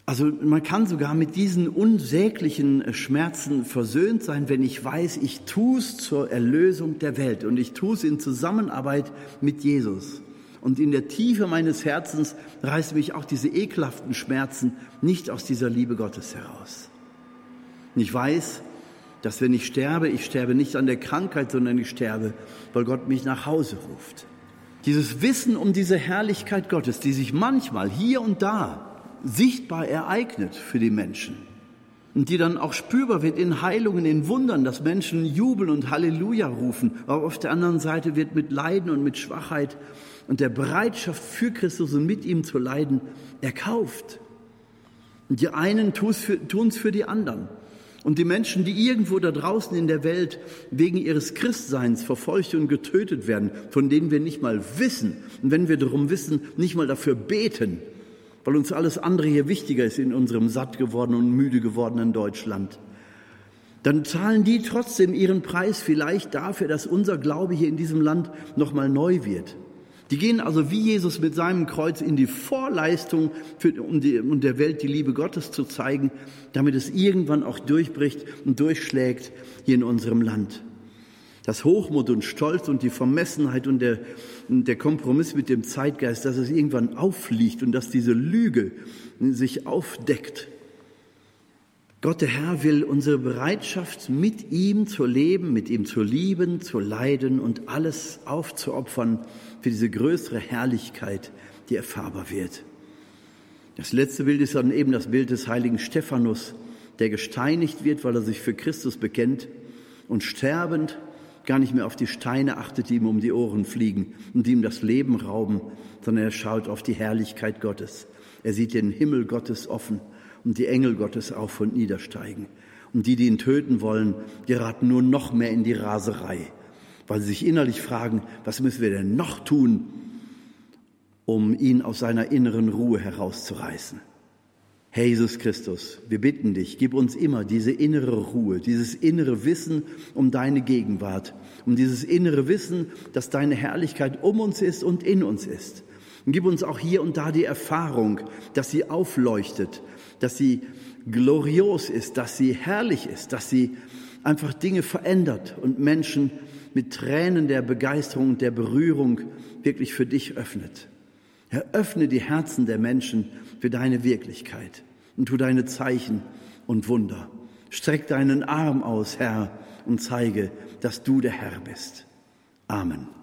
Also man kann sogar mit diesen unsäglichen äh, Schmerzen versöhnt sein, wenn ich weiß, ich tue es zur Erlösung der Welt und ich tue es in Zusammenarbeit mit Jesus. Und in der Tiefe meines Herzens reißen mich auch diese ekelhaften Schmerzen nicht aus dieser Liebe Gottes heraus. Und ich weiß, dass wenn ich sterbe, ich sterbe nicht an der Krankheit, sondern ich sterbe, weil Gott mich nach Hause ruft. Dieses Wissen um diese Herrlichkeit Gottes, die sich manchmal hier und da sichtbar ereignet für die Menschen und die dann auch spürbar wird in Heilungen, in Wundern, dass Menschen jubeln und Halleluja rufen. Aber auf der anderen Seite wird mit Leiden und mit Schwachheit und der Bereitschaft für Christus und mit ihm zu leiden erkauft. Und die einen tun es für die anderen. Und die Menschen, die irgendwo da draußen in der Welt wegen ihres Christseins verfolgt und getötet werden, von denen wir nicht mal wissen, und wenn wir darum wissen, nicht mal dafür beten, weil uns alles andere hier wichtiger ist in unserem satt gewordenen und müde gewordenen Deutschland, dann zahlen die trotzdem ihren Preis vielleicht dafür, dass unser Glaube hier in diesem Land nochmal neu wird. Die gehen also wie Jesus mit seinem Kreuz in die Vorleistung, für, um, die, um der Welt die Liebe Gottes zu zeigen, damit es irgendwann auch durchbricht und durchschlägt hier in unserem Land das Hochmut und Stolz und die Vermessenheit und der, der Kompromiss mit dem Zeitgeist, dass es irgendwann auffliegt und dass diese Lüge sich aufdeckt. Gott der Herr will unsere Bereitschaft, mit ihm zu leben, mit ihm zu lieben, zu leiden und alles aufzuopfern für diese größere Herrlichkeit, die erfahrbar wird. Das letzte Bild ist dann eben das Bild des heiligen Stephanus, der gesteinigt wird, weil er sich für Christus bekennt und sterbend gar nicht mehr auf die Steine achtet, die ihm um die Ohren fliegen und die ihm das Leben rauben, sondern er schaut auf die Herrlichkeit Gottes. Er sieht den Himmel Gottes offen und die Engel Gottes auf und niedersteigen. Und die, die ihn töten wollen, geraten nur noch mehr in die Raserei, weil sie sich innerlich fragen, was müssen wir denn noch tun, um ihn aus seiner inneren Ruhe herauszureißen. Herr Jesus Christus, wir bitten dich, gib uns immer diese innere Ruhe, dieses innere Wissen um deine Gegenwart, um dieses innere Wissen, dass deine Herrlichkeit um uns ist und in uns ist. Und gib uns auch hier und da die Erfahrung, dass sie aufleuchtet, dass sie glorios ist, dass sie herrlich ist, dass sie einfach Dinge verändert und Menschen mit Tränen der Begeisterung und der Berührung wirklich für dich öffnet. Herr, öffne die Herzen der Menschen für deine Wirklichkeit und tu deine Zeichen und Wunder. Streck deinen Arm aus, Herr, und zeige, dass du der Herr bist. Amen.